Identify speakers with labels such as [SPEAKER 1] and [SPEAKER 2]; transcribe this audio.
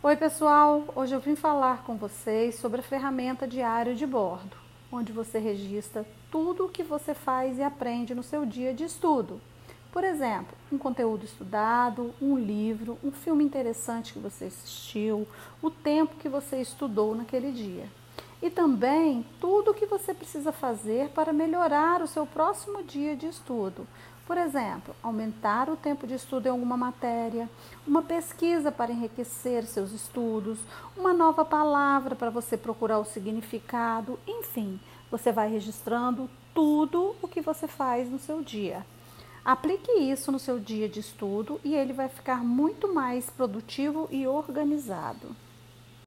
[SPEAKER 1] Oi, pessoal! Hoje eu vim falar com vocês sobre a ferramenta Diário de Bordo, onde você registra tudo o que você faz e aprende no seu dia de estudo. Por exemplo, um conteúdo estudado, um livro, um filme interessante que você assistiu, o tempo que você estudou naquele dia. E também tudo o que você precisa fazer para melhorar o seu próximo dia de estudo, por exemplo, aumentar o tempo de estudo em alguma matéria, uma pesquisa para enriquecer seus estudos, uma nova palavra para você procurar o significado, enfim, você vai registrando tudo o que você faz no seu dia. Aplique isso no seu dia de estudo e ele vai ficar muito mais produtivo e organizado.